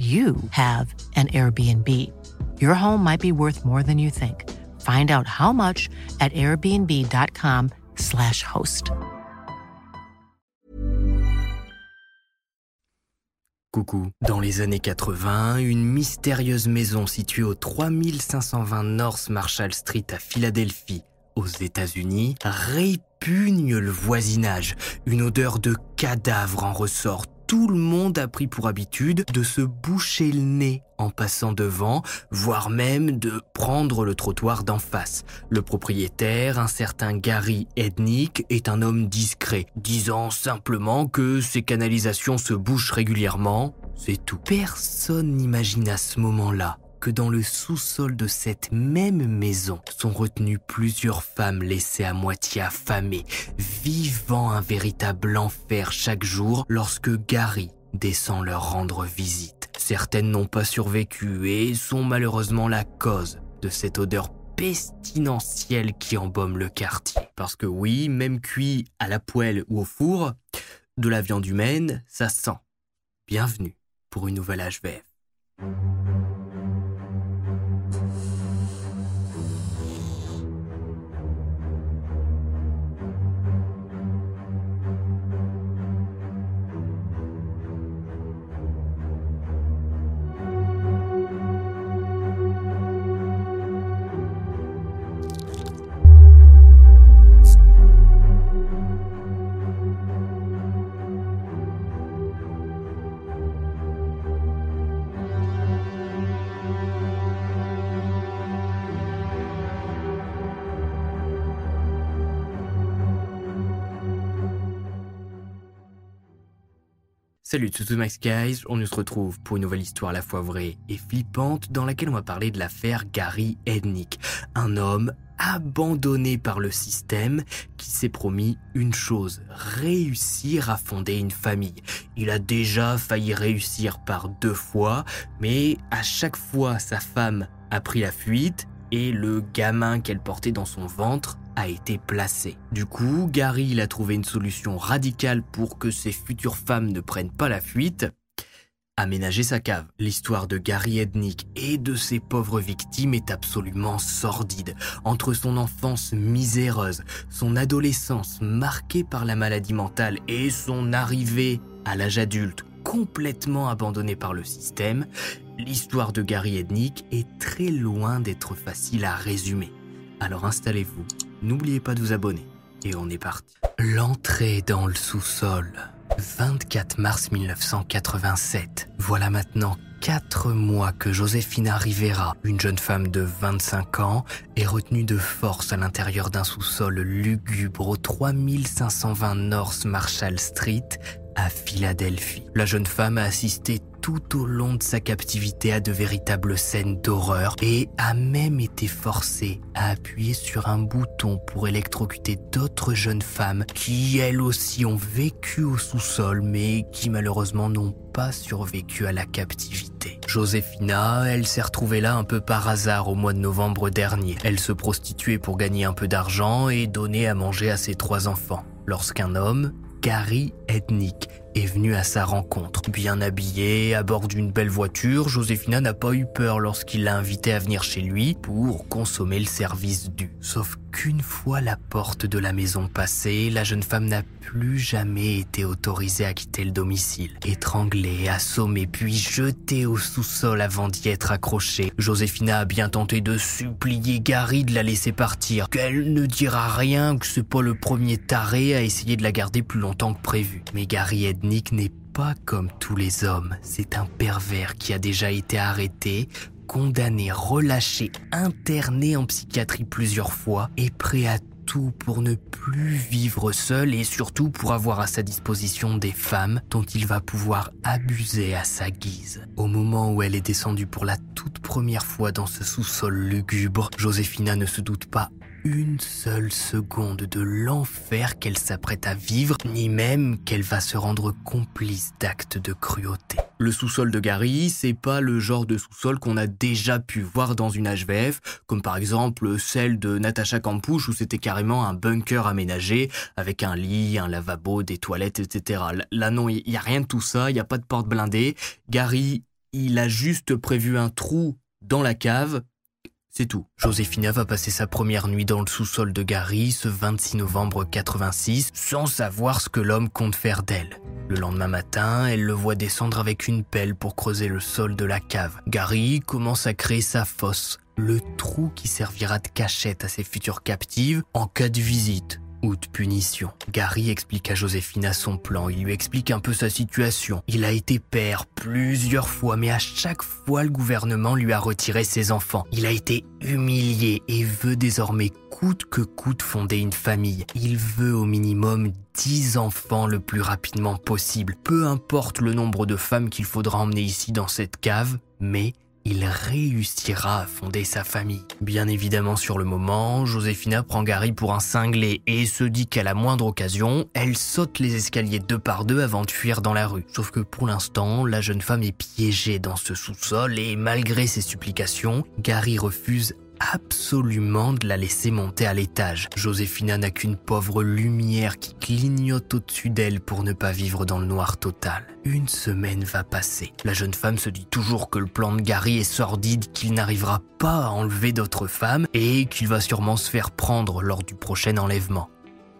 you have an Airbnb. Your home might be worth more than you think. Find out how much at airbnb.com/slash host. Coucou. Dans les années 80, une mystérieuse maison située au 3520 North Marshall Street à Philadelphie, aux États-Unis, répugne le voisinage. Une odeur de cadavre en ressort tout le monde a pris pour habitude de se boucher le nez en passant devant, voire même de prendre le trottoir d'en face. Le propriétaire, un certain Gary Ednick, est un homme discret, disant simplement que ses canalisations se bouchent régulièrement. C'est tout. Personne n'imagine à ce moment-là que dans le sous-sol de cette même maison sont retenues plusieurs femmes laissées à moitié affamées, vivant un véritable enfer chaque jour lorsque Gary descend leur rendre visite. Certaines n'ont pas survécu et sont malheureusement la cause de cette odeur pestilentielle qui embaume le quartier. Parce que oui, même cuit à la poêle ou au four, de la viande humaine, ça sent. Bienvenue pour une nouvelle HVF. Salut Max Guys, on se retrouve pour une nouvelle histoire à la fois vraie et flippante dans laquelle on va parler de l'affaire Gary Ednick, un homme abandonné par le système qui s'est promis une chose, réussir à fonder une famille. Il a déjà failli réussir par deux fois, mais à chaque fois sa femme a pris la fuite et le gamin qu'elle portait dans son ventre a été placé. Du coup, Gary a trouvé une solution radicale pour que ses futures femmes ne prennent pas la fuite. Aménager sa cave. L'histoire de Gary Ednick et de ses pauvres victimes est absolument sordide. Entre son enfance miséreuse, son adolescence marquée par la maladie mentale et son arrivée à l'âge adulte complètement abandonné par le système, l'histoire de Gary Ednick est très loin d'être facile à résumer. Alors installez-vous, n'oubliez pas de vous abonner. Et on est parti. L'entrée dans le sous-sol. 24 mars 1987. Voilà maintenant 4 mois que Joséphina Rivera, une jeune femme de 25 ans, est retenue de force à l'intérieur d'un sous-sol lugubre au 3520 North Marshall Street à Philadelphie. La jeune femme a assisté tout au long de sa captivité à de véritables scènes d'horreur et a même été forcée à appuyer sur un bouton pour électrocuter d'autres jeunes femmes qui elles aussi ont vécu au sous-sol mais qui malheureusement n'ont pas survécu à la captivité. Joséphina, elle s'est retrouvée là un peu par hasard au mois de novembre dernier. Elle se prostituait pour gagner un peu d'argent et donner à manger à ses trois enfants. Lorsqu'un homme, Gary Ednick, est venu à sa rencontre. Bien habillée, à bord d'une belle voiture, Joséphina n'a pas eu peur lorsqu'il l'a invitée à venir chez lui pour consommer le service dû. Sauf qu'une fois la porte de la maison passée, la jeune femme n'a plus jamais été autorisée à quitter le domicile. Étranglée, assommée, puis jetée au sous-sol avant d'y être accrochée, Joséphina a bien tenté de supplier Gary de la laisser partir, qu'elle ne dira rien, que c'est pas le premier taré à essayer de la garder plus longtemps que prévu. Mais Gary Ednick n'est pas comme tous les hommes. C'est un pervers qui a déjà été arrêté, condamné, relâché, interné en psychiatrie plusieurs fois et prêt à tout pour ne plus vivre seul et surtout pour avoir à sa disposition des femmes dont il va pouvoir abuser à sa guise. Au moment où elle est descendue pour la toute première fois dans ce sous-sol lugubre, Joséphina ne se doute pas une seule seconde de l'enfer qu'elle s'apprête à vivre, ni même qu'elle va se rendre complice d'actes de cruauté. Le sous-sol de Gary, c'est pas le genre de sous-sol qu'on a déjà pu voir dans une HVF, comme par exemple celle de Natasha Campouche où c'était carrément un bunker aménagé avec un lit, un lavabo, des toilettes, etc. Là non, il y a rien de tout ça, il y a pas de porte blindée. Gary, il a juste prévu un trou dans la cave c'est tout. Joséphina va passer sa première nuit dans le sous-sol de Gary ce 26 novembre 86 sans savoir ce que l'homme compte faire d'elle. Le lendemain matin, elle le voit descendre avec une pelle pour creuser le sol de la cave. Gary commence à créer sa fosse, le trou qui servira de cachette à ses futures captives en cas de visite ou de punition. Gary explique à Joséphina son plan, il lui explique un peu sa situation. Il a été père plusieurs fois, mais à chaque fois le gouvernement lui a retiré ses enfants. Il a été humilié et veut désormais coûte que coûte fonder une famille. Il veut au minimum 10 enfants le plus rapidement possible. Peu importe le nombre de femmes qu'il faudra emmener ici dans cette cave, mais il réussira à fonder sa famille. Bien évidemment, sur le moment, Joséphina prend Gary pour un cinglé et se dit qu'à la moindre occasion, elle saute les escaliers deux par deux avant de fuir dans la rue. Sauf que pour l'instant, la jeune femme est piégée dans ce sous-sol et malgré ses supplications, Gary refuse absolument de la laisser monter à l'étage. Joséphina n'a qu'une pauvre lumière qui clignote au-dessus d'elle pour ne pas vivre dans le noir total. Une semaine va passer. La jeune femme se dit toujours que le plan de Gary est sordide, qu'il n'arrivera pas à enlever d'autres femmes et qu'il va sûrement se faire prendre lors du prochain enlèvement.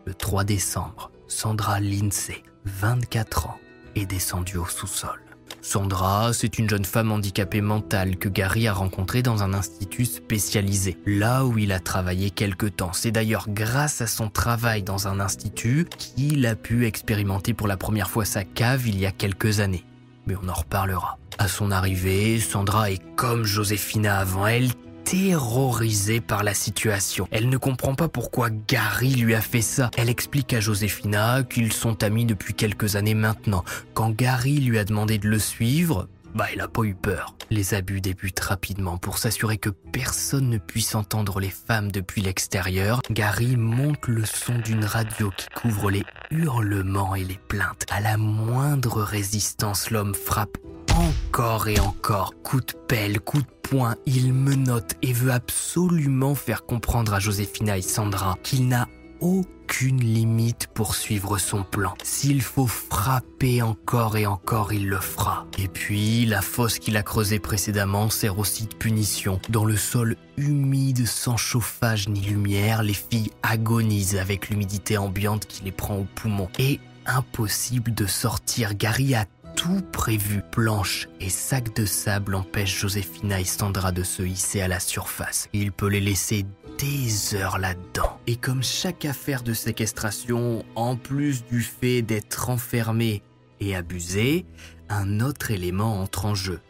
Le 3 décembre, Sandra Lindsay, 24 ans, est descendue au sous-sol. Sandra, c'est une jeune femme handicapée mentale que Gary a rencontrée dans un institut spécialisé, là où il a travaillé quelque temps. C'est d'ailleurs grâce à son travail dans un institut qu'il a pu expérimenter pour la première fois sa cave il y a quelques années. Mais on en reparlera. À son arrivée, Sandra est comme Joséphina avant elle, terrorisée par la situation. Elle ne comprend pas pourquoi Gary lui a fait ça. Elle explique à Joséphina qu'ils sont amis depuis quelques années maintenant. Quand Gary lui a demandé de le suivre, bah, il a pas eu peur. Les abus débutent rapidement. Pour s'assurer que personne ne puisse entendre les femmes depuis l'extérieur, Gary monte le son d'une radio qui couvre les hurlements et les plaintes. À la moindre résistance, l'homme frappe encore et encore. Coup de pelle, coup de poing, il menotte et veut absolument faire comprendre à Joséphina et Sandra qu'il n'a aucune limite pour suivre son plan. S'il faut frapper encore et encore, il le fera. Et puis, la fosse qu'il a creusée précédemment sert aussi de punition. Dans le sol humide, sans chauffage ni lumière, les filles agonisent avec l'humidité ambiante qui les prend au poumon. Et impossible de sortir. Gary tout prévu. Planches et sacs de sable empêchent Joséphina et Sandra de se hisser à la surface. Il peut les laisser des heures là-dedans. Et comme chaque affaire de séquestration, en plus du fait d'être enfermé et abusé, un autre élément entre en jeu,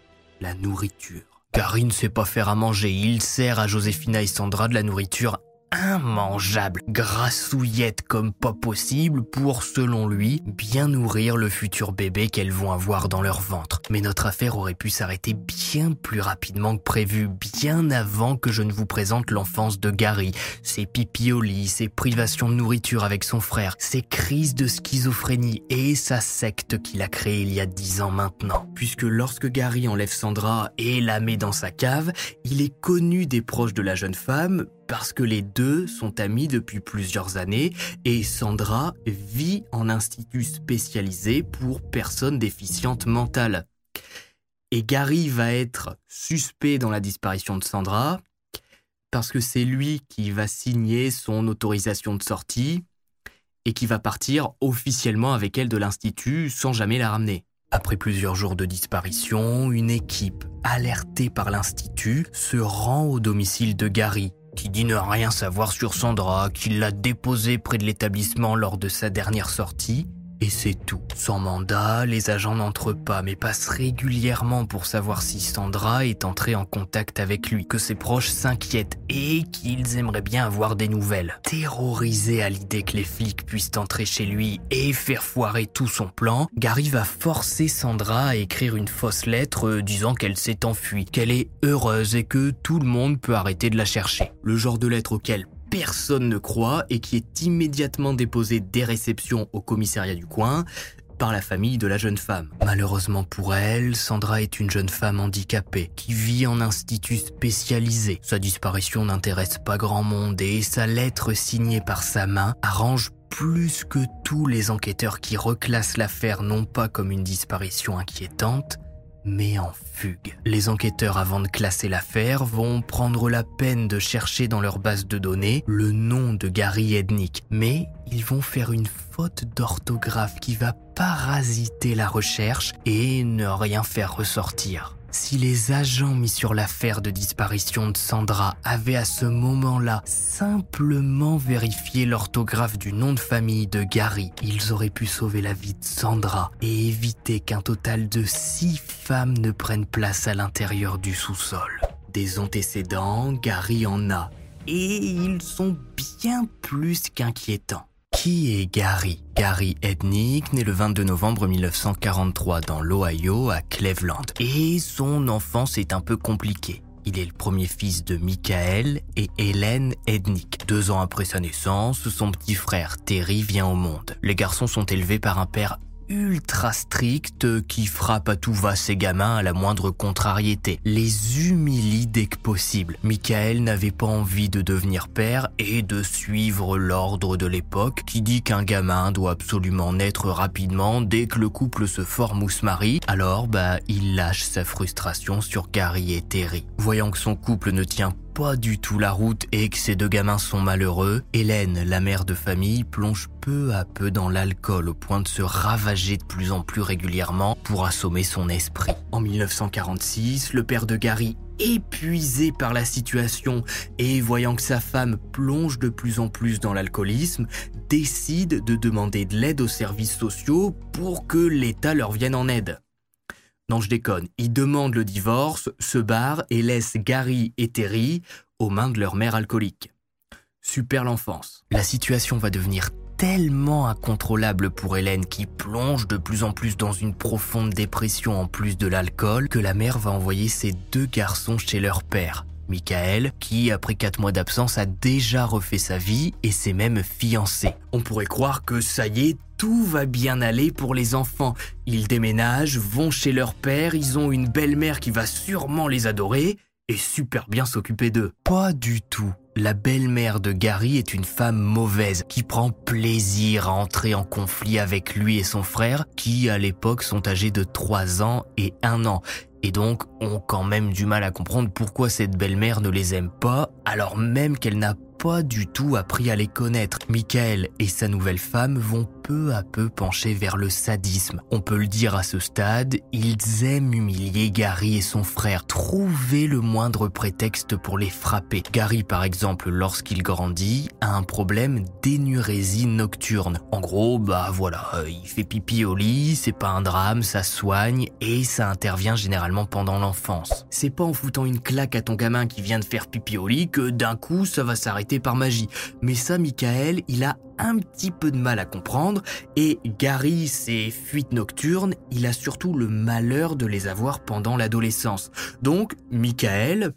la nourriture. Car ne sait pas faire à manger, il sert à Joséphina et Sandra de la nourriture immangeable, grassouillette comme pas possible pour, selon lui, bien nourrir le futur bébé qu'elles vont avoir dans leur ventre. Mais notre affaire aurait pu s'arrêter bien plus rapidement que prévu, bien avant que je ne vous présente l'enfance de Gary, ses pipi au lit, ses privations de nourriture avec son frère, ses crises de schizophrénie et sa secte qu'il a créée il y a dix ans maintenant. Puisque lorsque Gary enlève Sandra et la met dans sa cave, il est connu des proches de la jeune femme, parce que les deux sont amis depuis plusieurs années et Sandra vit en institut spécialisé pour personnes déficientes mentales. Et Gary va être suspect dans la disparition de Sandra parce que c'est lui qui va signer son autorisation de sortie et qui va partir officiellement avec elle de l'institut sans jamais la ramener. Après plusieurs jours de disparition, une équipe, alertée par l'institut, se rend au domicile de Gary qui dit ne rien savoir sur Sandra, qu'il l'a déposée près de l'établissement lors de sa dernière sortie, Et c'est tout. Sans mandat, les agents n'entrent pas, mais passent régulièrement pour savoir si Sandra est entrée en contact avec lui, que ses proches s'inquiètent et qu'ils aimeraient bien avoir des nouvelles. Terrorisé à l'idée que les flics puissent entrer chez lui et faire foirer tout son plan, Gary va forcer Sandra à écrire une fausse lettre euh, disant qu'elle s'est enfuie, qu'elle est heureuse et que tout le monde peut arrêter de la chercher. Le genre de lettre auquel personne ne croit et qui est immédiatement déposé des réceptions au commissariat du coin par la famille de la jeune femme. Malheureusement pour elle, Sandra est une jeune femme handicapée qui vit en institut spécialisé. Sa disparition n'intéresse pas grand monde et sa lettre signée par sa main arrange plus que tous les enquêteurs qui reclassent l'affaire non pas comme une disparition inquiétante, mais en fugue. Les enquêteurs, avant de classer l'affaire, vont prendre la peine de chercher dans leur base de données le nom de Gary Ednick, mais ils vont faire une faute d'orthographe qui va parasiter la recherche et ne rien faire ressortir. Si les agents mis sur l'affaire de disparition de Sandra avaient à ce moment-là simplement vérifié l'orthographe du nom de famille de Gary, ils auraient pu sauver la vie de Sandra et éviter qu'un total de six femmes ne prennent place à l'intérieur du sous-sol. Des antécédents, Gary en a, et ils sont bien plus qu'inquiétants. Qui est Gary? Gary Ednick, né le 22 novembre 1943 dans l'Ohio à Cleveland. Et son enfance est un peu compliquée. Il est le premier fils de Michael et Hélène Ednick. Deux ans après sa naissance, son petit frère Terry vient au monde. Les garçons sont élevés par un père ultra strict qui frappe à tout va ses gamins à la moindre contrariété, les humilie dès que possible. Michael n'avait pas envie de devenir père et de suivre l'ordre de l'époque qui dit qu'un gamin doit absolument naître rapidement dès que le couple se forme ou se marie, alors bah il lâche sa frustration sur Gary et Terry. Voyant que son couple ne tient pas du tout la route et que ses deux gamins sont malheureux, Hélène, la mère de famille, plonge peu à peu dans l'alcool au point de se ravager de plus en plus régulièrement pour assommer son esprit. En 1946, le père de Gary épuisé par la situation et voyant que sa femme plonge de plus en plus dans l'alcoolisme, décide de demander de l'aide aux services sociaux pour que l'État leur vienne en aide. Non, je déconne. Ils demandent le divorce, se barrent et laissent Gary et Terry aux mains de leur mère alcoolique. Super l'enfance. La situation va devenir tellement incontrôlable pour Hélène qui plonge de plus en plus dans une profonde dépression en plus de l'alcool que la mère va envoyer ses deux garçons chez leur père. Michael, qui après quatre mois d'absence a déjà refait sa vie et s'est même fiancé. On pourrait croire que ça y est, tout va bien aller pour les enfants. Ils déménagent, vont chez leur père, ils ont une belle-mère qui va sûrement les adorer et super bien s'occuper d'eux. Pas du tout. La belle-mère de Gary est une femme mauvaise qui prend plaisir à entrer en conflit avec lui et son frère qui à l'époque sont âgés de 3 ans et 1 an et donc ont quand même du mal à comprendre pourquoi cette belle-mère ne les aime pas alors même qu'elle n'a pas du tout appris à les connaître. Michael et sa nouvelle femme vont peu à peu pencher vers le sadisme. On peut le dire à ce stade, ils aiment humilier Gary et son frère, trouver le moindre prétexte pour les frapper. Gary, par exemple, lorsqu'il grandit, a un problème d'énurésie nocturne. En gros, bah voilà, euh, il fait pipi au lit, c'est pas un drame, ça soigne et ça intervient généralement pendant l'enfance. C'est pas en foutant une claque à ton gamin qui vient de faire pipi au lit que d'un coup ça va s'arrêter par magie. Mais ça, Michael, il a un petit peu de mal à comprendre et Gary, ses fuites nocturnes, il a surtout le malheur de les avoir pendant l'adolescence. Donc, Michael,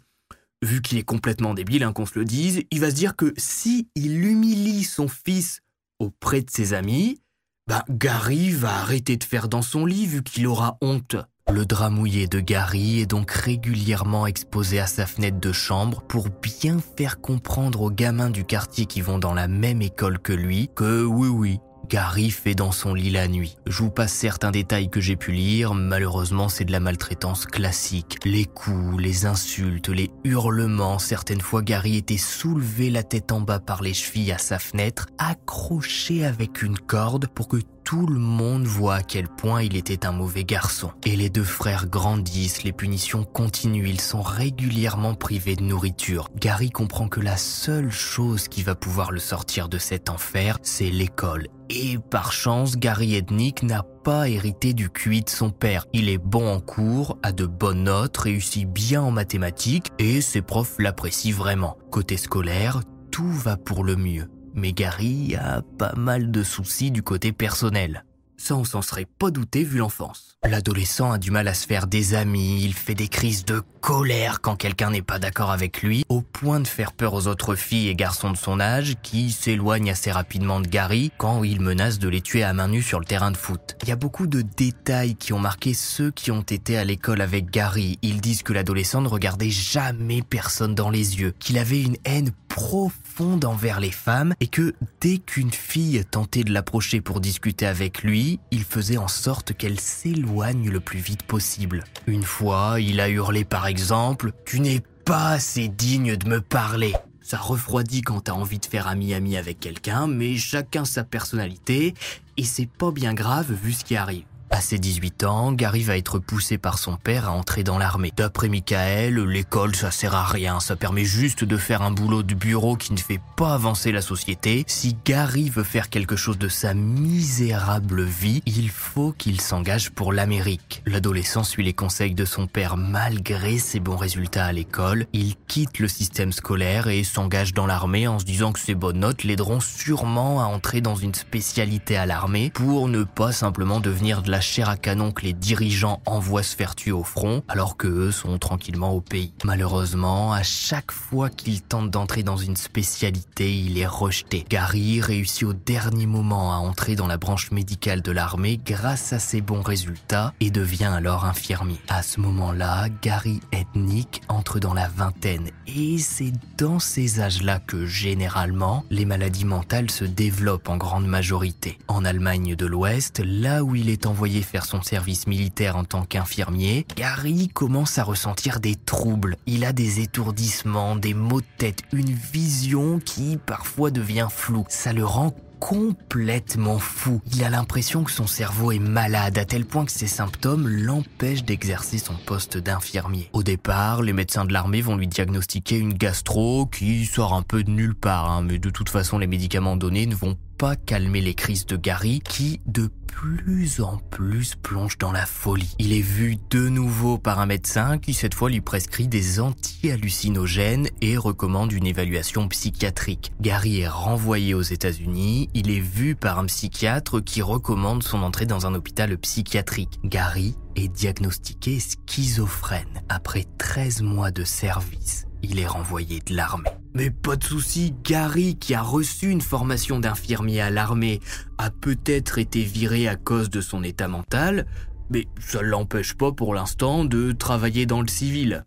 vu qu'il est complètement débile, hein, qu'on se le dise, il va se dire que si il humilie son fils auprès de ses amis, bah Gary va arrêter de faire dans son lit vu qu'il aura honte. Le drap mouillé de Gary est donc régulièrement exposé à sa fenêtre de chambre pour bien faire comprendre aux gamins du quartier qui vont dans la même école que lui que oui oui, Gary fait dans son lit la nuit. Je vous passe certains détails que j'ai pu lire, malheureusement c'est de la maltraitance classique. Les coups, les insultes, les hurlements, certaines fois Gary était soulevé la tête en bas par les chevilles à sa fenêtre, accroché avec une corde pour que tout le monde voit à quel point il était un mauvais garçon. Et les deux frères grandissent, les punitions continuent, ils sont régulièrement privés de nourriture. Gary comprend que la seule chose qui va pouvoir le sortir de cet enfer, c'est l'école. Et par chance, Gary Ednick n'a pas hérité du QI de son père. Il est bon en cours, a de bonnes notes, réussit bien en mathématiques et ses profs l'apprécient vraiment. Côté scolaire, tout va pour le mieux mais Gary a pas mal de soucis du côté personnel. Ça, on s'en serait pas douté vu l'enfance. L'adolescent a du mal à se faire des amis, il fait des crises de colère quand quelqu'un n'est pas d'accord avec lui, au point de faire peur aux autres filles et garçons de son âge qui s'éloignent assez rapidement de Gary quand il menace de les tuer à main nue sur le terrain de foot. Il y a beaucoup de détails qui ont marqué ceux qui ont été à l'école avec Gary. Ils disent que l'adolescent ne regardait jamais personne dans les yeux, qu'il avait une haine profonde envers les femmes et que dès qu'une fille tentait de l'approcher pour discuter avec lui, il faisait en sorte qu'elle s'éloigne le plus vite possible. Une fois, il a hurlé par exemple ⁇ Tu n'es pas assez digne de me parler !⁇ ça refroidit quand t'as envie de faire ami-ami avec quelqu'un, mais chacun sa personnalité, et c'est pas bien grave vu ce qui arrive. À ses 18 ans, Gary va être poussé par son père à entrer dans l'armée. D'après Michael, l'école ça sert à rien, ça permet juste de faire un boulot de bureau qui ne fait pas avancer la société. Si Gary veut faire quelque chose de sa misérable vie, il faut qu'il s'engage pour l'Amérique. L'adolescent suit les conseils de son père malgré ses bons résultats à l'école. Il quitte le système scolaire et s'engage dans l'armée en se disant que ses bonnes notes l'aideront sûrement à entrer dans une spécialité à l'armée pour ne pas simplement devenir de la chair à canon que les dirigeants envoient se faire tuer au front, alors que eux sont tranquillement au pays. Malheureusement, à chaque fois qu'il tente d'entrer dans une spécialité, il est rejeté. Gary réussit au dernier moment à entrer dans la branche médicale de l'armée grâce à ses bons résultats et devient alors infirmier. À ce moment-là, Gary Ethnic entre dans la vingtaine et c'est dans ces âges-là que généralement les maladies mentales se développent en grande majorité. En Allemagne de l'Ouest, là où il est envoyé faire son service militaire en tant qu'infirmier, Gary commence à ressentir des troubles. Il a des étourdissements, des maux de tête, une vision qui parfois devient floue. Ça le rend complètement fou. Il a l'impression que son cerveau est malade à tel point que ses symptômes l'empêchent d'exercer son poste d'infirmier. Au départ, les médecins de l'armée vont lui diagnostiquer une gastro qui sort un peu de nulle part, hein, mais de toute façon les médicaments donnés ne vont pas calmer les crises de Gary qui, de plus en plus, plonge dans la folie. Il est vu de nouveau par un médecin qui cette fois lui prescrit des anti-hallucinogènes et recommande une évaluation psychiatrique. Gary est renvoyé aux États-Unis, il est vu par un psychiatre qui recommande son entrée dans un hôpital psychiatrique. Gary est diagnostiqué schizophrène après 13 mois de service il est renvoyé de l'armée. Mais pas de souci, Gary, qui a reçu une formation d'infirmier à l'armée, a peut-être été viré à cause de son état mental, mais ça ne l'empêche pas pour l'instant de travailler dans le civil.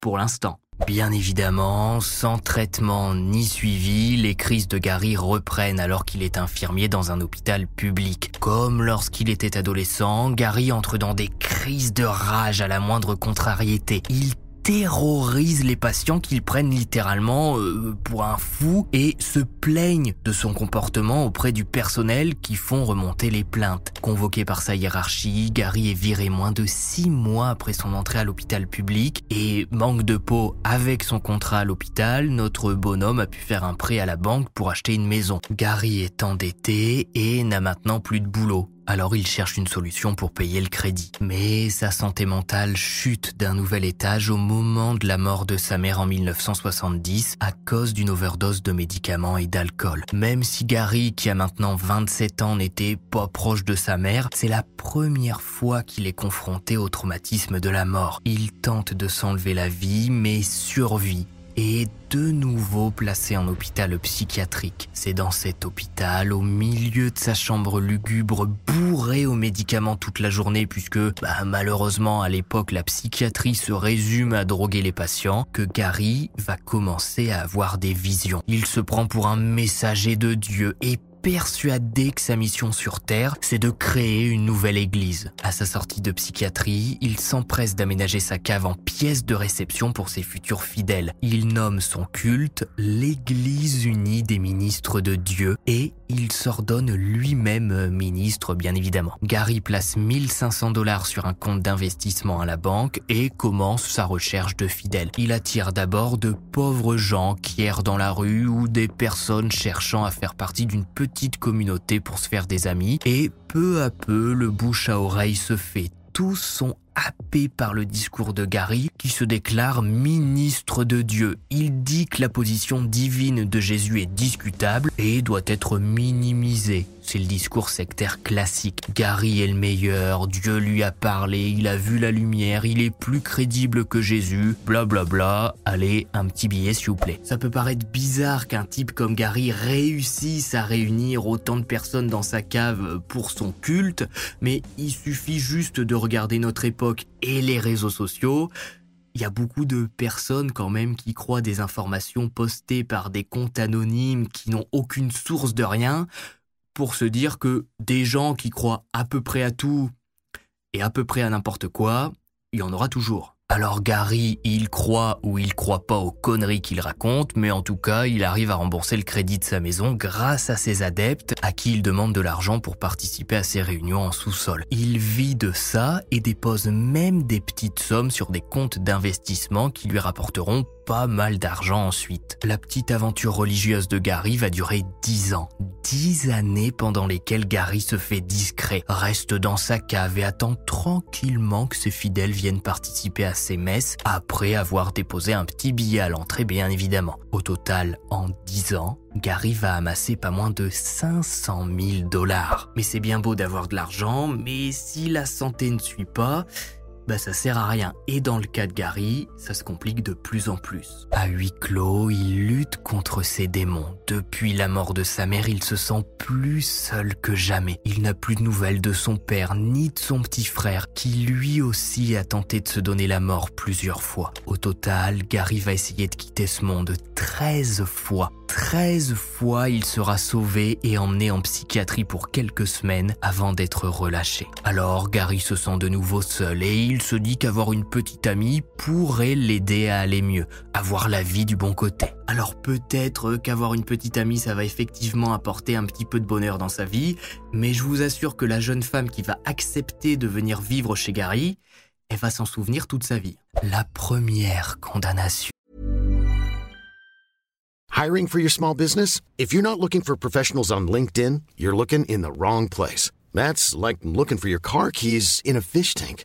Pour l'instant. Bien évidemment, sans traitement ni suivi, les crises de Gary reprennent alors qu'il est infirmier dans un hôpital public. Comme lorsqu'il était adolescent, Gary entre dans des crises de rage à la moindre contrariété. Il terrorise les patients qu'ils prennent littéralement euh, pour un fou et se plaignent de son comportement auprès du personnel qui font remonter les plaintes. Convoqué par sa hiérarchie, Gary est viré moins de six mois après son entrée à l'hôpital public et manque de peau avec son contrat à l'hôpital, notre bonhomme a pu faire un prêt à la banque pour acheter une maison. Gary est endetté et n'a maintenant plus de boulot. Alors il cherche une solution pour payer le crédit. Mais sa santé mentale chute d'un nouvel étage au moment de la mort de sa mère en 1970 à cause d'une overdose de médicaments et d'alcool. Même si Gary, qui a maintenant 27 ans, n'était pas proche de sa mère, c'est la première fois qu'il est confronté au traumatisme de la mort. Il tente de s'enlever la vie, mais survit et de nouveau placé en hôpital psychiatrique. C'est dans cet hôpital, au milieu de sa chambre lugubre, bourré aux médicaments toute la journée, puisque bah, malheureusement à l'époque la psychiatrie se résume à droguer les patients, que Gary va commencer à avoir des visions. Il se prend pour un messager de Dieu et persuadé que sa mission sur Terre, c'est de créer une nouvelle église. À sa sortie de psychiatrie, il s'empresse d'aménager sa cave en pièce de réception pour ses futurs fidèles. Il nomme son culte l'Église unie des ministres de Dieu et il s'ordonne lui-même ministre, bien évidemment. Gary place 1500 dollars sur un compte d'investissement à la banque et commence sa recherche de fidèles. Il attire d'abord de pauvres gens qui errent dans la rue ou des personnes cherchant à faire partie d'une petite communauté pour se faire des amis et peu à peu le bouche à oreille se fait. Tous sont happé par le discours de Gary qui se déclare ministre de Dieu. Il dit que la position divine de Jésus est discutable et doit être minimisée. C'est le discours sectaire classique. Gary est le meilleur, Dieu lui a parlé, il a vu la lumière, il est plus crédible que Jésus, bla bla bla. Allez, un petit billet s'il vous plaît. Ça peut paraître bizarre qu'un type comme Gary réussisse à réunir autant de personnes dans sa cave pour son culte, mais il suffit juste de regarder notre époque et les réseaux sociaux, il y a beaucoup de personnes quand même qui croient des informations postées par des comptes anonymes qui n'ont aucune source de rien pour se dire que des gens qui croient à peu près à tout et à peu près à n'importe quoi, il y en aura toujours. Alors Gary, il croit ou il croit pas aux conneries qu'il raconte, mais en tout cas, il arrive à rembourser le crédit de sa maison grâce à ses adeptes à qui il demande de l'argent pour participer à ses réunions en sous-sol. Il vit de ça et dépose même des petites sommes sur des comptes d'investissement qui lui rapporteront pas mal d'argent ensuite. La petite aventure religieuse de Gary va durer dix ans. Dix années pendant lesquelles Gary se fait discret, reste dans sa cave et attend tranquillement que ses fidèles viennent participer à ses messes après avoir déposé un petit billet à l'entrée bien évidemment. Au total, en dix ans, Gary va amasser pas moins de 500 000 dollars. Mais c'est bien beau d'avoir de l'argent, mais si la santé ne suit pas, bah ça sert à rien. Et dans le cas de Gary, ça se complique de plus en plus. À huis clos, il lutte contre ses démons. Depuis la mort de sa mère, il se sent plus seul que jamais. Il n'a plus de nouvelles de son père ni de son petit frère, qui lui aussi a tenté de se donner la mort plusieurs fois. Au total, Gary va essayer de quitter ce monde 13 fois 13 fois, il sera sauvé et emmené en psychiatrie pour quelques semaines avant d'être relâché. Alors, Gary se sent de nouveau seul et il se dit qu'avoir une petite amie pourrait l'aider à aller mieux, avoir la vie du bon côté. Alors peut-être qu'avoir une petite amie, ça va effectivement apporter un petit peu de bonheur dans sa vie, mais je vous assure que la jeune femme qui va accepter de venir vivre chez Gary, elle va s'en souvenir toute sa vie. La première condamnation Hiring for your small business? If you're not looking for professionals on LinkedIn, you're looking in the wrong place. That's like looking for your car keys in a fish tank.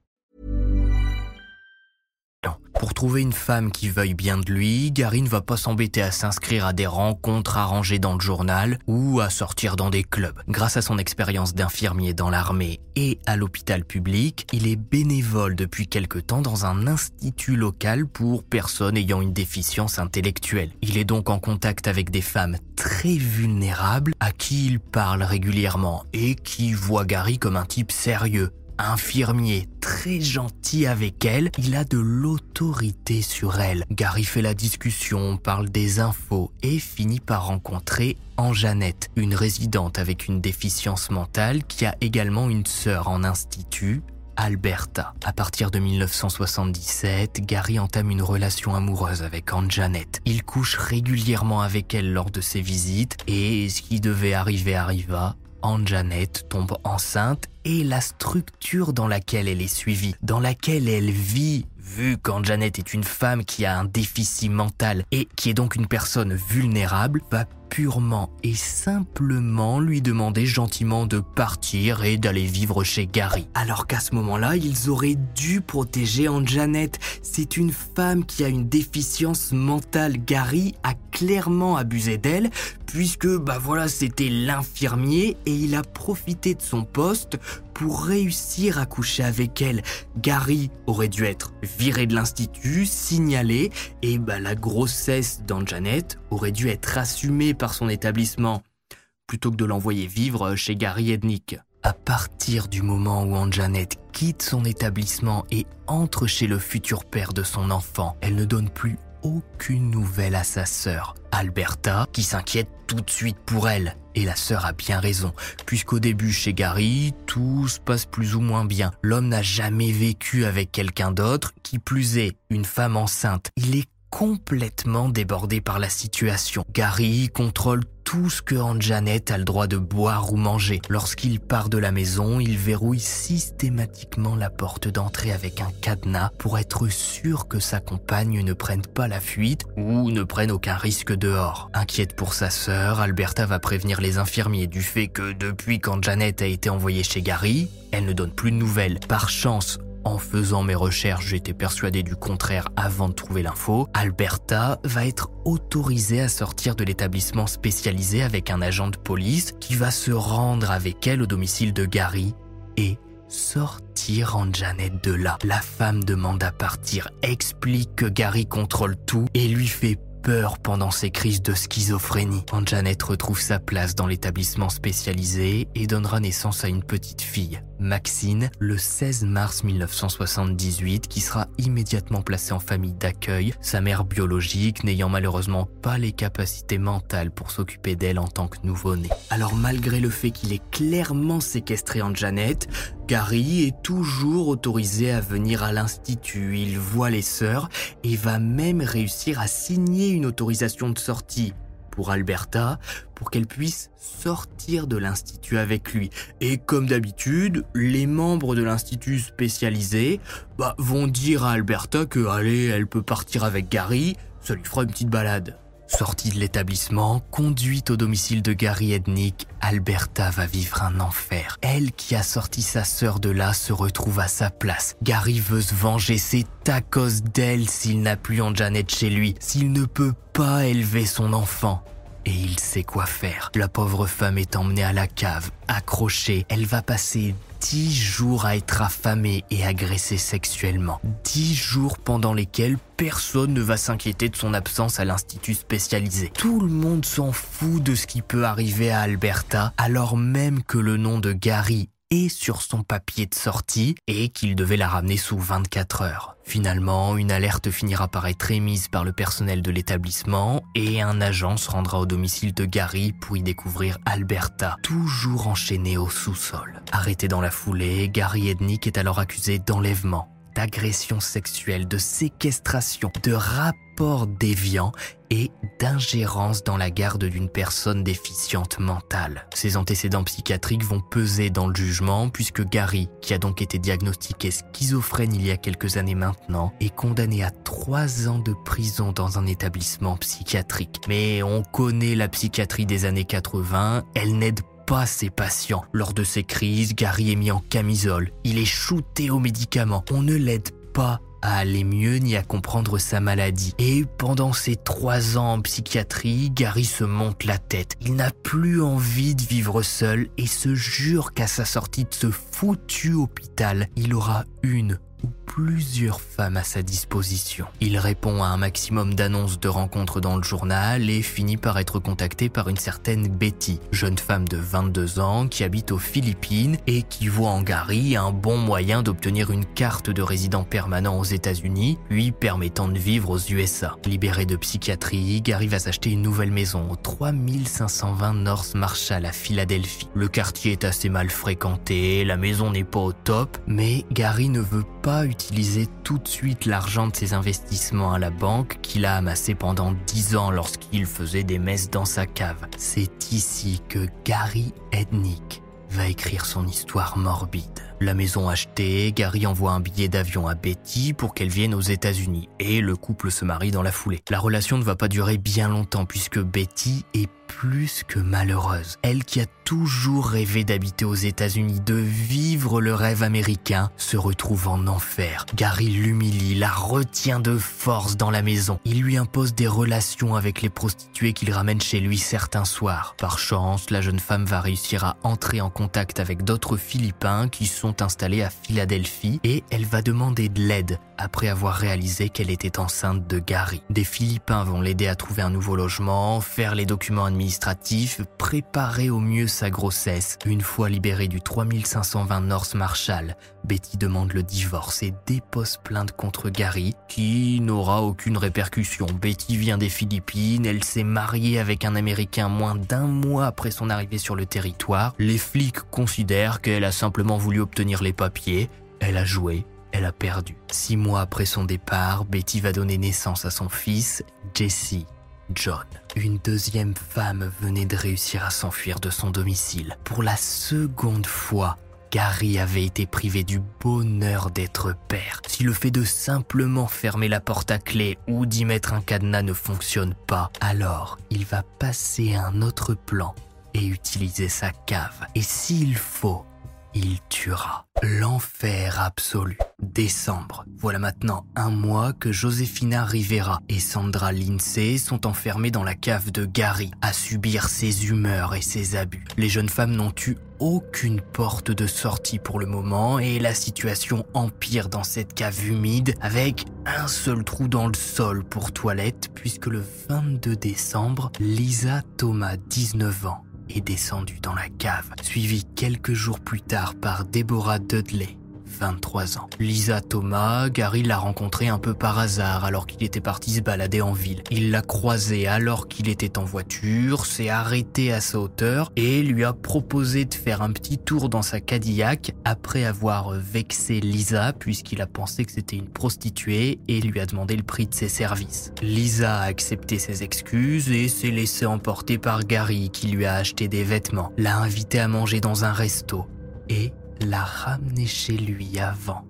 Pour trouver une femme qui veuille bien de lui, Gary ne va pas s'embêter à s'inscrire à des rencontres arrangées dans le journal ou à sortir dans des clubs. Grâce à son expérience d'infirmier dans l'armée et à l'hôpital public, il est bénévole depuis quelque temps dans un institut local pour personnes ayant une déficience intellectuelle. Il est donc en contact avec des femmes très vulnérables à qui il parle régulièrement et qui voient Gary comme un type sérieux, infirmier très gentil avec elle, il a de l'autorité sur elle. Gary fait la discussion, parle des infos et finit par rencontrer Anjanette, une résidente avec une déficience mentale qui a également une sœur en institut, Alberta. À partir de 1977, Gary entame une relation amoureuse avec Anjanette. Il couche régulièrement avec elle lors de ses visites et ce qui devait arriver arriva. Anjanette tombe enceinte et la structure dans laquelle elle est suivie, dans laquelle elle vit, vu qu'Anjanette est une femme qui a un déficit mental et qui est donc une personne vulnérable, va purement et simplement lui demander gentiment de partir et d'aller vivre chez Gary. Alors qu'à ce moment-là, ils auraient dû protéger Anjanette. C'est une femme qui a une déficience mentale. Gary a clairement abusé d'elle puisque bah voilà, c'était l'infirmier et il a profité de son poste pour réussir à coucher avec elle. Gary aurait dû être viré de l'institut, signalé et bah la grossesse d'Anjanet aurait dû être assumée par son établissement plutôt que de l'envoyer vivre chez Gary Ednick. À partir du moment où Anjanet quitte son établissement et entre chez le futur père de son enfant, elle ne donne plus aucune nouvelle à sa sœur, Alberta, qui s'inquiète tout de suite pour elle. Et la sœur a bien raison, puisqu'au début chez Gary, tout se passe plus ou moins bien. L'homme n'a jamais vécu avec quelqu'un d'autre, qui plus est, une femme enceinte. Il est complètement débordé par la situation. Gary contrôle tout ce que Janet a le droit de boire ou manger. Lorsqu'il part de la maison, il verrouille systématiquement la porte d'entrée avec un cadenas pour être sûr que sa compagne ne prenne pas la fuite ou ne prenne aucun risque dehors. Inquiète pour sa sœur, Alberta va prévenir les infirmiers du fait que depuis quand Janet a été envoyée chez Gary, elle ne donne plus de nouvelles. Par chance, en faisant mes recherches, j'étais persuadé du contraire avant de trouver l'info. Alberta va être autorisée à sortir de l'établissement spécialisé avec un agent de police qui va se rendre avec elle au domicile de Gary et sortir en Janet de là. La femme demande à partir, explique que Gary contrôle tout et lui fait peur pendant ses crises de schizophrénie. Janet retrouve sa place dans l'établissement spécialisé et donnera naissance à une petite fille, Maxine, le 16 mars 1978, qui sera immédiatement placée en famille d'accueil, sa mère biologique n'ayant malheureusement pas les capacités mentales pour s'occuper d'elle en tant que nouveau-né. Alors malgré le fait qu'il est clairement séquestré en Janet, Gary est toujours autorisé à venir à l'institut, il voit les sœurs et va même réussir à signer une autorisation de sortie. Pour Alberta pour qu'elle puisse sortir de l'institut avec lui. Et comme d'habitude, les membres de l'institut spécialisé bah, vont dire à Alberta que allez, elle peut partir avec Gary, ça lui fera une petite balade. Sortie de l'établissement, conduite au domicile de Gary Ednick, Alberta va vivre un enfer. Elle qui a sorti sa sœur de là se retrouve à sa place. Gary veut se venger, c'est à cause d'elle s'il n'a plus en Janet chez lui, s'il ne peut pas élever son enfant. Et il sait quoi faire. La pauvre femme est emmenée à la cave, accrochée. Elle va passer dix jours à être affamée et agressée sexuellement. Dix jours pendant lesquels personne ne va s'inquiéter de son absence à l'institut spécialisé. Tout le monde s'en fout de ce qui peut arriver à Alberta, alors même que le nom de Gary et sur son papier de sortie et qu'il devait la ramener sous 24 heures. Finalement, une alerte finira par être émise par le personnel de l'établissement et un agent se rendra au domicile de Gary pour y découvrir Alberta, toujours enchaînée au sous-sol. Arrêté dans la foulée, Gary Ednick est alors accusé d'enlèvement d'agression sexuelle, de séquestration, de déviant et d'ingérence dans la garde d'une personne déficiente mentale. Ces antécédents psychiatriques vont peser dans le jugement puisque Gary, qui a donc été diagnostiqué schizophrène il y a quelques années maintenant, est condamné à trois ans de prison dans un établissement psychiatrique. Mais on connaît la psychiatrie des années 80, elle n'aide pas ses patients. Lors de ces crises, Gary est mis en camisole. Il est shooté aux médicaments. On ne l'aide pas à aller mieux ni à comprendre sa maladie. Et pendant ces trois ans en psychiatrie, Gary se monte la tête. Il n'a plus envie de vivre seul et se jure qu'à sa sortie de ce foutu hôpital, il aura une plusieurs femmes à sa disposition. Il répond à un maximum d'annonces de rencontres dans le journal et finit par être contacté par une certaine Betty, jeune femme de 22 ans qui habite aux Philippines et qui voit en Gary un bon moyen d'obtenir une carte de résident permanent aux États-Unis, lui permettant de vivre aux USA. Libéré de psychiatrie, Gary va s'acheter une nouvelle maison au 3520 North Marshall à Philadelphie. Le quartier est assez mal fréquenté, la maison n'est pas au top, mais Gary ne veut pas utiliser tout de suite l'argent de ses investissements à la banque qu'il a amassé pendant 10 ans lorsqu'il faisait des messes dans sa cave. C'est ici que Gary Ednick va écrire son histoire morbide. La maison achetée, Gary envoie un billet d'avion à Betty pour qu'elle vienne aux États-Unis et le couple se marie dans la foulée. La relation ne va pas durer bien longtemps puisque Betty est plus que malheureuse. Elle qui a toujours rêvé d'habiter aux États-Unis, de vivre le rêve américain, se retrouve en enfer. Gary l'humilie, la retient de force dans la maison. Il lui impose des relations avec les prostituées qu'il ramène chez lui certains soirs. Par chance, la jeune femme va réussir à entrer en contact avec d'autres Philippins qui sont installés à Philadelphie et elle va demander de l'aide après avoir réalisé qu'elle était enceinte de Gary. Des Philippins vont l'aider à trouver un nouveau logement, faire les documents administratifs, préparer au mieux sa grossesse. Une fois libérée du 3520 North Marshall, Betty demande le divorce et dépose plainte contre Gary, qui n'aura aucune répercussion. Betty vient des Philippines, elle s'est mariée avec un Américain moins d'un mois après son arrivée sur le territoire. Les flics considèrent qu'elle a simplement voulu obtenir les papiers, elle a joué elle a perdu. Six mois après son départ, Betty va donner naissance à son fils, Jesse John. Une deuxième femme venait de réussir à s'enfuir de son domicile. Pour la seconde fois, Gary avait été privé du bonheur d'être père. Si le fait de simplement fermer la porte à clé ou d'y mettre un cadenas ne fonctionne pas, alors il va passer à un autre plan et utiliser sa cave. Et s'il faut, il tuera. L'enfer absolu. Décembre. Voilà maintenant un mois que Josefina Rivera et Sandra Lindsay sont enfermées dans la cave de Gary à subir ses humeurs et ses abus. Les jeunes femmes n'ont eu aucune porte de sortie pour le moment et la situation empire dans cette cave humide avec un seul trou dans le sol pour toilette puisque le 22 décembre, Lisa Thomas, 19 ans, est descendu dans la cave, suivi quelques jours plus tard par Deborah Dudley, 23 ans. Lisa Thomas, Gary l'a rencontrée un peu par hasard alors qu'il était parti se balader en ville. Il l'a croisée alors qu'il était en voiture, s'est arrêté à sa hauteur et lui a proposé de faire un petit tour dans sa Cadillac après avoir vexé Lisa puisqu'il a pensé que c'était une prostituée et lui a demandé le prix de ses services. Lisa a accepté ses excuses et s'est laissée emporter par Gary qui lui a acheté des vêtements, l'a invité à manger dans un resto et l'a ramenée chez lui avant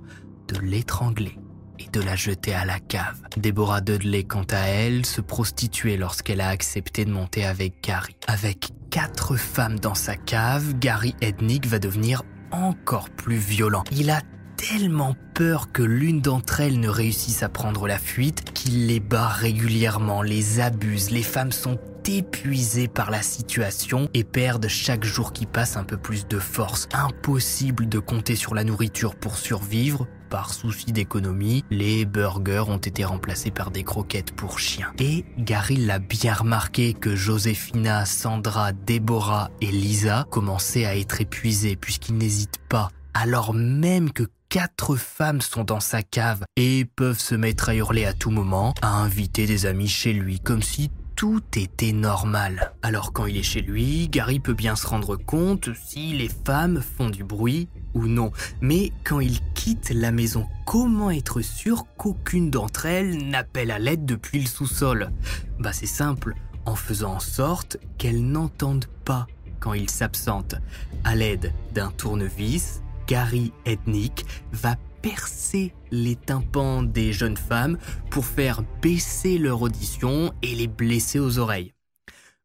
de l'étrangler et de la jeter à la cave. Deborah Dudley, quant à elle, se prostituait lorsqu'elle a accepté de monter avec Gary. Avec quatre femmes dans sa cave, Gary Ednick va devenir encore plus violent. Il a tellement peur que l'une d'entre elles ne réussisse à prendre la fuite qu'il les bat régulièrement, les abuse. Les femmes sont épuisées par la situation et perdent chaque jour qui passe un peu plus de force. Impossible de compter sur la nourriture pour survivre. Par souci d'économie, les burgers ont été remplacés par des croquettes pour chiens. Et Gary l'a bien remarqué que Joséphina, Sandra, Déborah et Lisa commençaient à être épuisées puisqu'ils n'hésitent pas, alors même que quatre femmes sont dans sa cave et peuvent se mettre à hurler à tout moment, à inviter des amis chez lui comme si tout était normal. Alors quand il est chez lui, Gary peut bien se rendre compte si les femmes font du bruit ou non. Mais quand il quitte la maison, comment être sûr qu'aucune d'entre elles n'appelle à l'aide depuis le sous-sol? Bah c'est simple, en faisant en sorte qu'elles n'entendent pas quand il s'absente. À l'aide d'un tournevis, Gary Ethnic va percer les tympans des jeunes femmes pour faire baisser leur audition et les blesser aux oreilles.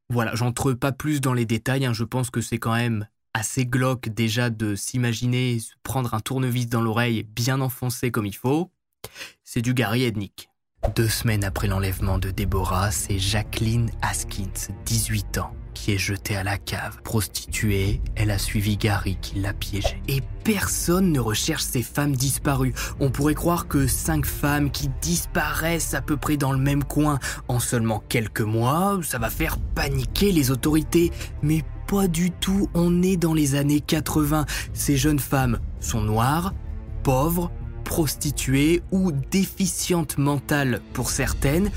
Voilà, j'entre pas plus dans les détails, hein. je pense que c'est quand même assez glauque déjà de s'imaginer prendre un tournevis dans l'oreille bien enfoncé comme il faut. C'est du Gary Ednick. Deux semaines après l'enlèvement de Deborah, c'est Jacqueline Haskins, 18 ans, qui est jetée à la cave. Prostituée, elle a suivi Gary qui l'a piégée. Et personne ne recherche ces femmes disparues. On pourrait croire que cinq femmes qui disparaissent à peu près dans le même coin en seulement quelques mois, ça va faire paniquer les autorités. Mais pas du tout, on est dans les années 80. Ces jeunes femmes sont noires, pauvres, prostituées ou déficientes mentales pour certaines,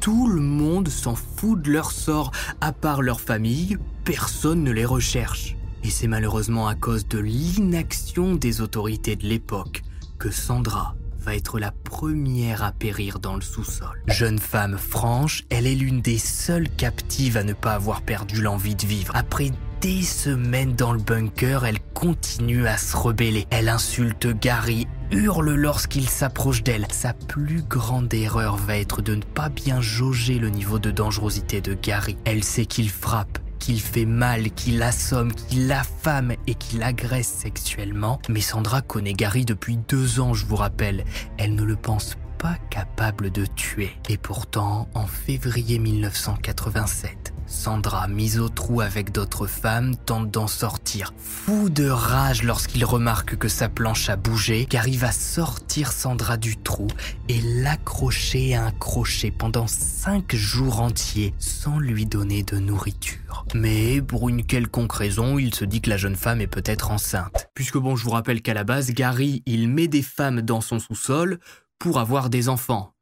tout le monde s'en fout de leur sort, à part leur famille, personne ne les recherche. Et c'est malheureusement à cause de l'inaction des autorités de l'époque que Sandra va être la première à périr dans le sous-sol. Jeune femme franche, elle est l'une des seules captives à ne pas avoir perdu l'envie de vivre. Après des semaines dans le bunker, elle continue à se rebeller. Elle insulte Gary, hurle lorsqu'il s'approche d'elle. Sa plus grande erreur va être de ne pas bien jauger le niveau de dangerosité de Gary. Elle sait qu'il frappe, qu'il fait mal, qu'il assomme, qu'il affame et qu'il agresse sexuellement. Mais Sandra connaît Gary depuis deux ans, je vous rappelle. Elle ne le pense pas capable de tuer. Et pourtant, en février 1987, Sandra, mise au trou avec d'autres femmes, tente d'en sortir. Fou de rage lorsqu'il remarque que sa planche a bougé, il va sortir Sandra du trou et l'accrocher à un crochet pendant cinq jours entiers sans lui donner de nourriture. Mais pour une quelconque raison, il se dit que la jeune femme est peut-être enceinte. Puisque bon, je vous rappelle qu'à la base, Gary, il met des femmes dans son sous-sol pour avoir des enfants.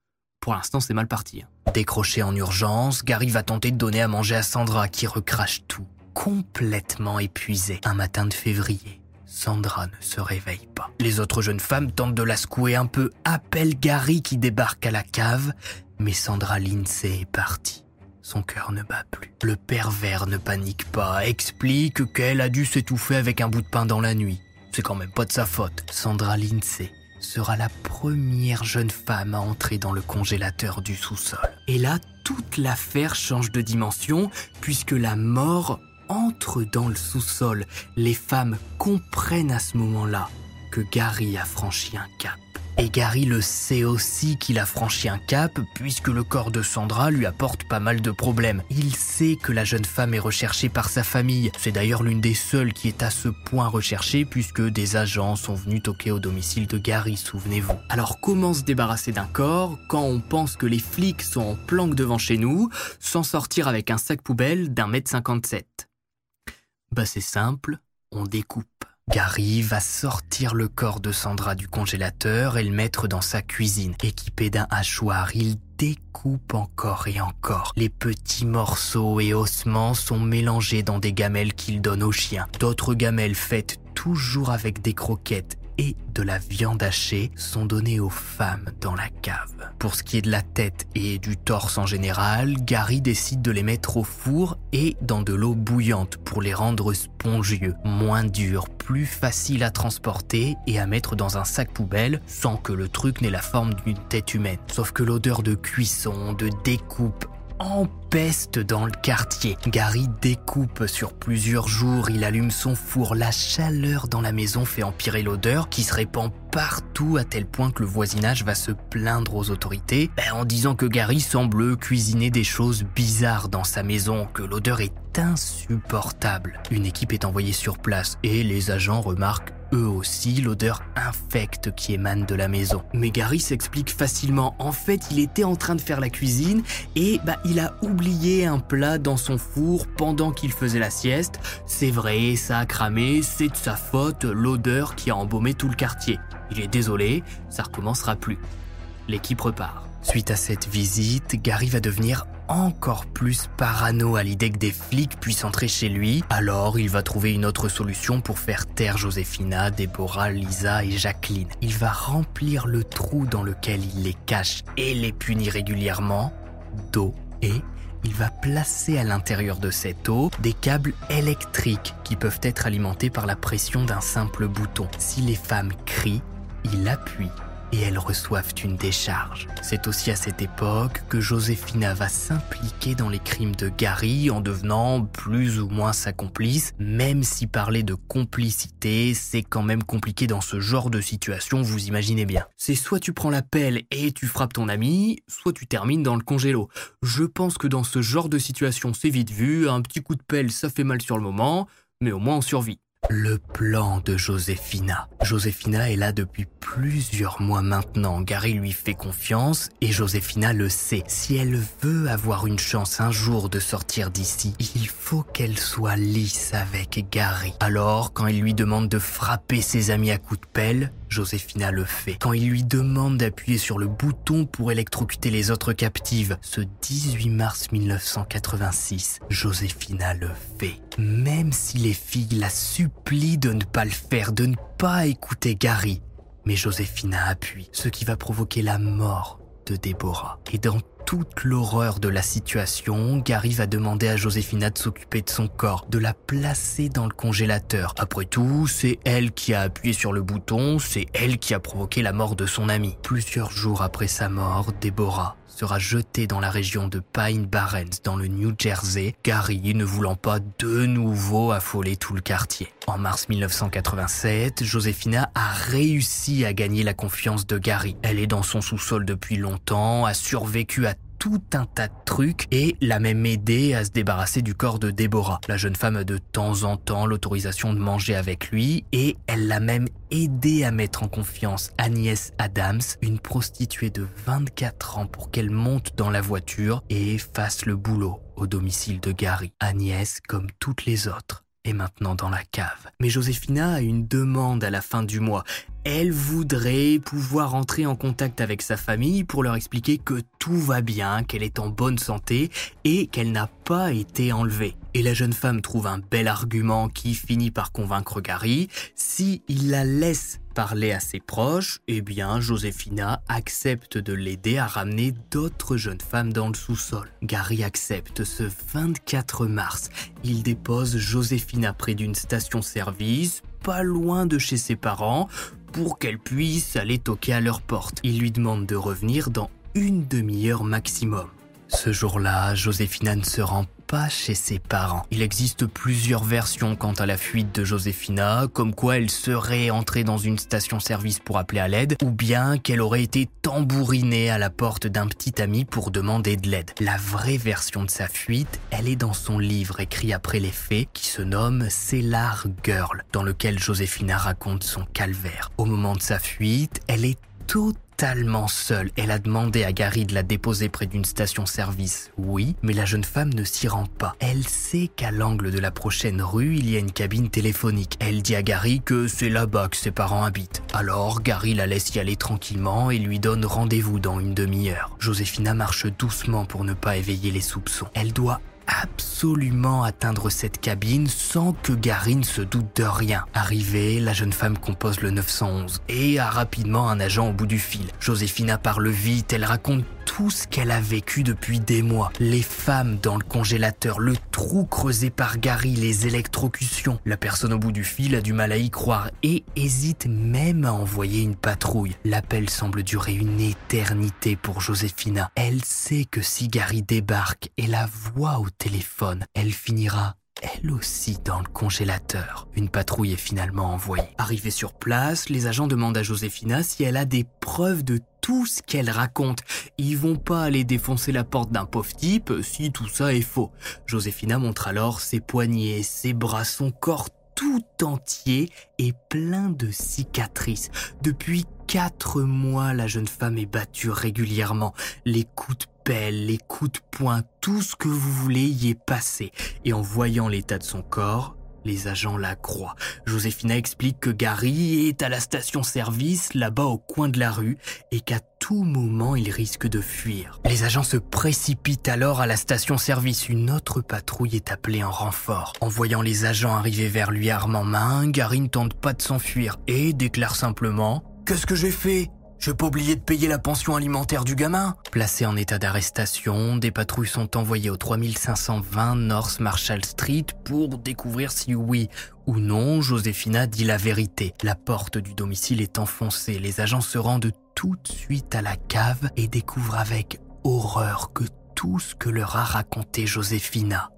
Pour l'instant, c'est mal parti. Hein. Décroché en urgence, Gary va tenter de donner à manger à Sandra qui recrache tout, complètement épuisée. Un matin de février, Sandra ne se réveille pas. Les autres jeunes femmes tentent de la secouer un peu, appellent Gary qui débarque à la cave, mais Sandra Lindsay est partie. Son cœur ne bat plus. Le pervers ne panique pas, explique qu'elle a dû s'étouffer avec un bout de pain dans la nuit. C'est quand même pas de sa faute. Sandra Lindsay sera la première jeune femme à entrer dans le congélateur du sous-sol. Et là, toute l'affaire change de dimension puisque la mort entre dans le sous-sol. Les femmes comprennent à ce moment-là que Gary a franchi un cap. Et Gary le sait aussi qu'il a franchi un cap puisque le corps de Sandra lui apporte pas mal de problèmes. Il sait que la jeune femme est recherchée par sa famille. C'est d'ailleurs l'une des seules qui est à ce point recherchée puisque des agents sont venus toquer au domicile de Gary, souvenez-vous. Alors comment se débarrasser d'un corps quand on pense que les flics sont en planque devant chez nous sans sortir avec un sac poubelle d'un mètre 57 Bah c'est simple, on découpe. Gary va sortir le corps de Sandra du congélateur et le mettre dans sa cuisine. Équipé d'un hachoir, il découpe encore et encore. Les petits morceaux et ossements sont mélangés dans des gamelles qu'il donne aux chiens. D'autres gamelles faites toujours avec des croquettes et de la viande hachée sont données aux femmes dans la cave. Pour ce qui est de la tête et du torse en général, Gary décide de les mettre au four et dans de l'eau bouillante pour les rendre spongieux, moins durs, plus faciles à transporter et à mettre dans un sac poubelle sans que le truc n'ait la forme d'une tête humaine. Sauf que l'odeur de cuisson, de découpe empeste dans le quartier. Gary découpe sur plusieurs jours, il allume son four. La chaleur dans la maison fait empirer l'odeur qui se répand partout à tel point que le voisinage va se plaindre aux autorités ben, en disant que Gary semble cuisiner des choses bizarres dans sa maison, que l'odeur est insupportable. Une équipe est envoyée sur place et les agents remarquent eux aussi l'odeur infecte qui émane de la maison. Mais Gary s'explique facilement. En fait, il était en train de faire la cuisine et bah, il a oublié un plat dans son four pendant qu'il faisait la sieste. C'est vrai, ça a cramé, c'est de sa faute, l'odeur qui a embaumé tout le quartier. Il est désolé, ça recommencera plus. L'équipe repart. Suite à cette visite, Gary va devenir encore plus parano à l'idée que des flics puissent entrer chez lui, alors il va trouver une autre solution pour faire taire Joséphina, Déborah, Lisa et Jacqueline. Il va remplir le trou dans lequel il les cache et les punit régulièrement d'eau et il va placer à l'intérieur de cette eau des câbles électriques qui peuvent être alimentés par la pression d'un simple bouton. Si les femmes crient, il appuie et elles reçoivent une décharge. C'est aussi à cette époque que Joséphina va s'impliquer dans les crimes de Gary en devenant plus ou moins sa complice, même si parler de complicité, c'est quand même compliqué dans ce genre de situation, vous imaginez bien. C'est soit tu prends la pelle et tu frappes ton ami, soit tu termines dans le congélo. Je pense que dans ce genre de situation, c'est vite vu, un petit coup de pelle, ça fait mal sur le moment, mais au moins on survit. Le plan de Joséphina. Joséphina est là depuis plusieurs mois maintenant. Gary lui fait confiance et Joséphina le sait. Si elle veut avoir une chance un jour de sortir d'ici, il faut qu'elle soit lisse avec Gary. Alors, quand il lui demande de frapper ses amis à coups de pelle, Joséphina le fait. Quand il lui demande d'appuyer sur le bouton pour électrocuter les autres captives, ce 18 mars 1986, Joséphina le fait. Même si les filles la supplient de ne pas le faire, de ne pas écouter Gary. Mais Joséphina appuie, ce qui va provoquer la mort de Déborah. Toute l'horreur de la situation, Gary va demander à Joséphina de s'occuper de son corps, de la placer dans le congélateur. Après tout, c'est elle qui a appuyé sur le bouton, c'est elle qui a provoqué la mort de son ami. Plusieurs jours après sa mort, Déborah sera jetée dans la région de Pine Barrens dans le New Jersey, Gary ne voulant pas de nouveau affoler tout le quartier. En mars 1987, Joséphina a réussi à gagner la confiance de Gary. Elle est dans son sous-sol depuis longtemps, a survécu à tout un tas de trucs et l'a même aidé à se débarrasser du corps de Déborah. La jeune femme a de temps en temps l'autorisation de manger avec lui et elle l'a même aidé à mettre en confiance Agnès Adams, une prostituée de 24 ans pour qu'elle monte dans la voiture et fasse le boulot au domicile de Gary. Agnès, comme toutes les autres, est maintenant dans la cave. Mais Joséphina a une demande à la fin du mois. Elle voudrait pouvoir entrer en contact avec sa famille pour leur expliquer que tout va bien, qu'elle est en bonne santé et qu'elle n'a pas été enlevée. Et la jeune femme trouve un bel argument qui finit par convaincre Gary. Si il la laisse parler à ses proches, eh bien Joséphina accepte de l'aider à ramener d'autres jeunes femmes dans le sous-sol. Gary accepte ce 24 mars. Il dépose Joséphina près d'une station-service, pas loin de chez ses parents, pour qu'elle puisse aller toquer à leur porte. Il lui demande de revenir dans une demi-heure maximum. Ce jour-là, Joséphina ne se rend pas chez ses parents. Il existe plusieurs versions quant à la fuite de Joséphina, comme quoi elle serait entrée dans une station-service pour appeler à l'aide, ou bien qu'elle aurait été tambourinée à la porte d'un petit ami pour demander de l'aide. La vraie version de sa fuite, elle est dans son livre écrit après les faits, qui se nomme Cellar Girl, dans lequel Joséphina raconte son calvaire. Au moment de sa fuite, elle est totalement seule. Elle a demandé à Gary de la déposer près d'une station-service. Oui, mais la jeune femme ne s'y rend pas. Elle sait qu'à l'angle de la prochaine rue, il y a une cabine téléphonique. Elle dit à Gary que c'est là-bas que ses parents habitent. Alors, Gary la laisse y aller tranquillement et lui donne rendez-vous dans une demi-heure. Joséphina marche doucement pour ne pas éveiller les soupçons. Elle doit absolument atteindre cette cabine sans que Gary ne se doute de rien. Arrivée, la jeune femme compose le 911 et a rapidement un agent au bout du fil. Joséphina parle vite, elle raconte tout ce qu'elle a vécu depuis des mois. Les femmes dans le congélateur, le trou creusé par Gary, les électrocutions. La personne au bout du fil a du mal à y croire et hésite même à envoyer une patrouille. L'appel semble durer une éternité pour Joséphina. Elle sait que si Gary débarque et la voit au téléphone, elle finira elle aussi dans le congélateur. Une patrouille est finalement envoyée. Arrivée sur place, les agents demandent à Joséphina si elle a des preuves de tout ce qu'elle raconte. Ils vont pas aller défoncer la porte d'un pauvre type si tout ça est faux. Joséphina montre alors ses poignets, ses bras, son corps tout entier et plein de cicatrices. Depuis quatre mois, la jeune femme est battue régulièrement. Les coups les coups de poing, tout ce que vous voulez y est passé. Et en voyant l'état de son corps, les agents la croient. Joséphina explique que Gary est à la station-service, là-bas au coin de la rue, et qu'à tout moment il risque de fuir. Les agents se précipitent alors à la station-service. Une autre patrouille est appelée en renfort. En voyant les agents arriver vers lui armes en main, Gary ne tente pas de s'enfuir et déclare simplement ⁇ Qu'est-ce que j'ai fait? Je pas oublié de payer la pension alimentaire du gamin. Placé en état d'arrestation, des patrouilles sont envoyées au 3520 North Marshall Street pour découvrir si oui ou non Joséphina dit la vérité. La porte du domicile est enfoncée. Les agents se rendent tout de suite à la cave et découvrent avec horreur que tout ce que leur a raconté Joséphina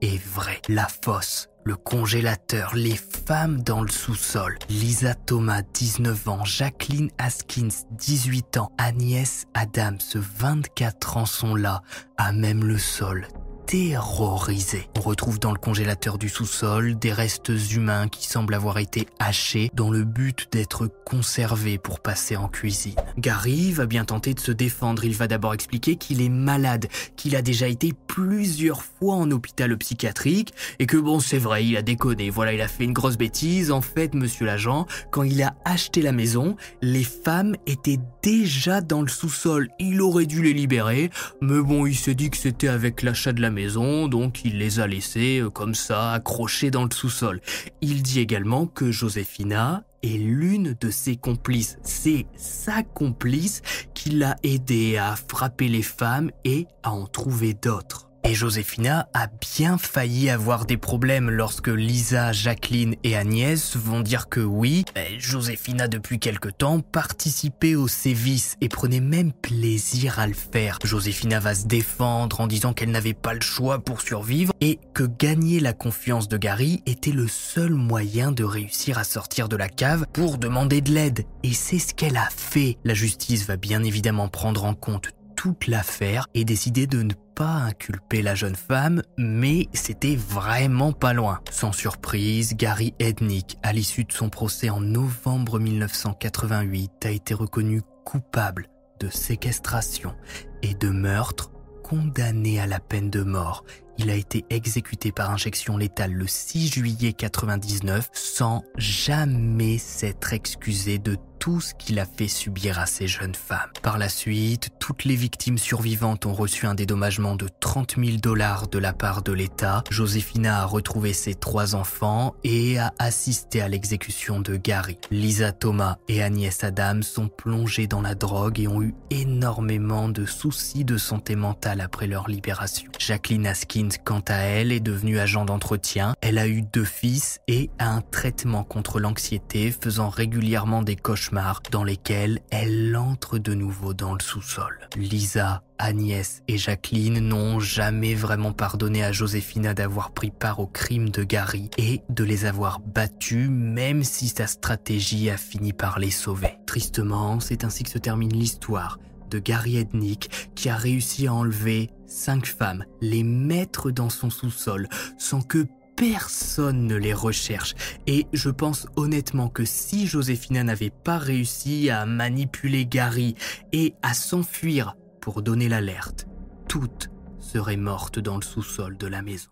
est vrai. La fosse le congélateur, les femmes dans le sous-sol. Lisa Thomas, 19 ans, Jacqueline Haskins, 18 ans, Agnès Adams, 24 ans sont là, à même le sol, terrorisé. On retrouve dans le congélateur du sous-sol des restes humains qui semblent avoir été hachés dans le but d'être conservés pour passer en cuisine. Gary va bien tenter de se défendre. Il va d'abord expliquer qu'il est malade, qu'il a déjà été plusieurs fois en hôpital psychiatrique et que bon, c'est vrai, il a déconné. Voilà, il a fait une grosse bêtise. En fait, monsieur l'agent, quand il a acheté la maison, les femmes étaient déjà dans le sous-sol. Il aurait dû les libérer, mais bon, il s'est dit que c'était avec l'achat de la maison donc il les a laissés euh, comme ça, accrochés dans le sous-sol. Il dit également que Joséphina est l'une de ses complices. C'est sa complice qui l'a aidé à frapper les femmes et à en trouver d'autres. Et Joséphina a bien failli avoir des problèmes lorsque Lisa, Jacqueline et Agnès vont dire que oui, Joséphina depuis quelque temps participait aux sévices et prenait même plaisir à le faire. Joséphina va se défendre en disant qu'elle n'avait pas le choix pour survivre et que gagner la confiance de Gary était le seul moyen de réussir à sortir de la cave pour demander de l'aide. Et c'est ce qu'elle a fait. La justice va bien évidemment prendre en compte toute l'affaire et décider de ne pas inculper la jeune femme, mais c'était vraiment pas loin. Sans surprise, Gary Ednick, à l'issue de son procès en novembre 1988, a été reconnu coupable de séquestration et de meurtre, condamné à la peine de mort. Il a été exécuté par injection létale le 6 juillet 1999 sans jamais s'être excusé de tout ce qu'il a fait subir à ces jeunes femmes. Par la suite, toutes les victimes survivantes ont reçu un dédommagement de 30 000 dollars de la part de l'État. Joséphina a retrouvé ses trois enfants et a assisté à l'exécution de Gary. Lisa Thomas et Agnès Adam sont plongées dans la drogue et ont eu énormément de soucis de santé mentale après leur libération. Jacqueline Askins, quant à elle, est devenue agent d'entretien. Elle a eu deux fils et a un traitement contre l'anxiété, faisant régulièrement des cauchemars dans lesquels elle entre de nouveau dans le sous-sol. Lisa, Agnès et Jacqueline n'ont jamais vraiment pardonné à Joséphina d'avoir pris part au crime de Gary et de les avoir battus même si sa stratégie a fini par les sauver. Tristement, c'est ainsi que se termine l'histoire de Gary Ednick qui a réussi à enlever cinq femmes, les mettre dans son sous-sol sans que personne ne les recherche. Et je pense honnêtement que si Joséphina n'avait pas réussi à manipuler Gary et à s'enfuir pour donner l'alerte, toutes seraient mortes dans le sous-sol de la maison.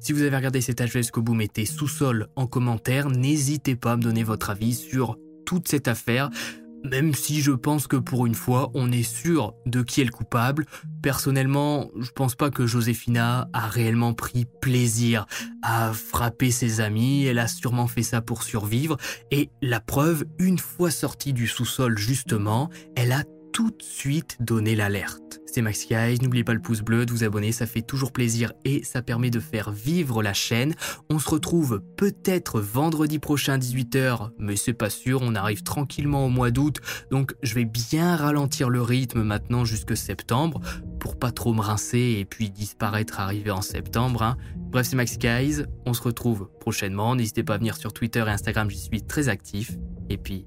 Si vous avez regardé cet âge jusqu'au bout, mettez sous-sol en commentaire. N'hésitez pas à me donner votre avis sur toute cette affaire. Même si je pense que pour une fois, on est sûr de qui est le coupable. Personnellement, je pense pas que Joséphina a réellement pris plaisir à frapper ses amis. Elle a sûrement fait ça pour survivre. Et la preuve, une fois sortie du sous-sol justement, elle a tout de suite donné l'alerte. C'est Max Guys, n'oubliez pas le pouce bleu, de vous abonner, ça fait toujours plaisir et ça permet de faire vivre la chaîne. On se retrouve peut-être vendredi prochain à 18h, mais c'est pas sûr, on arrive tranquillement au mois d'août, donc je vais bien ralentir le rythme maintenant jusque septembre pour pas trop me rincer et puis disparaître arrivé en septembre. Hein. Bref, c'est Max Guys, on se retrouve prochainement, n'hésitez pas à venir sur Twitter et Instagram, j'y suis très actif. Et puis,